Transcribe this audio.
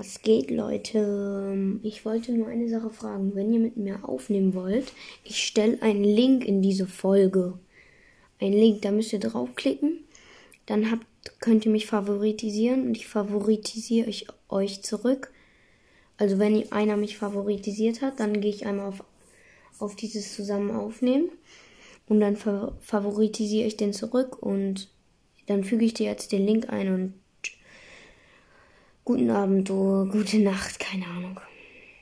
Was geht, Leute? Ich wollte nur eine Sache fragen. Wenn ihr mit mir aufnehmen wollt, ich stelle einen Link in diese Folge. Ein Link, da müsst ihr draufklicken. Dann habt, könnt ihr mich favoritisieren und ich favoritisiere ich euch zurück. Also wenn einer mich favoritisiert hat, dann gehe ich einmal auf, auf dieses Zusammen aufnehmen und dann favoritisiere ich den zurück und dann füge ich dir jetzt den Link ein und guten Abend oder gute Nacht, keine Ahnung.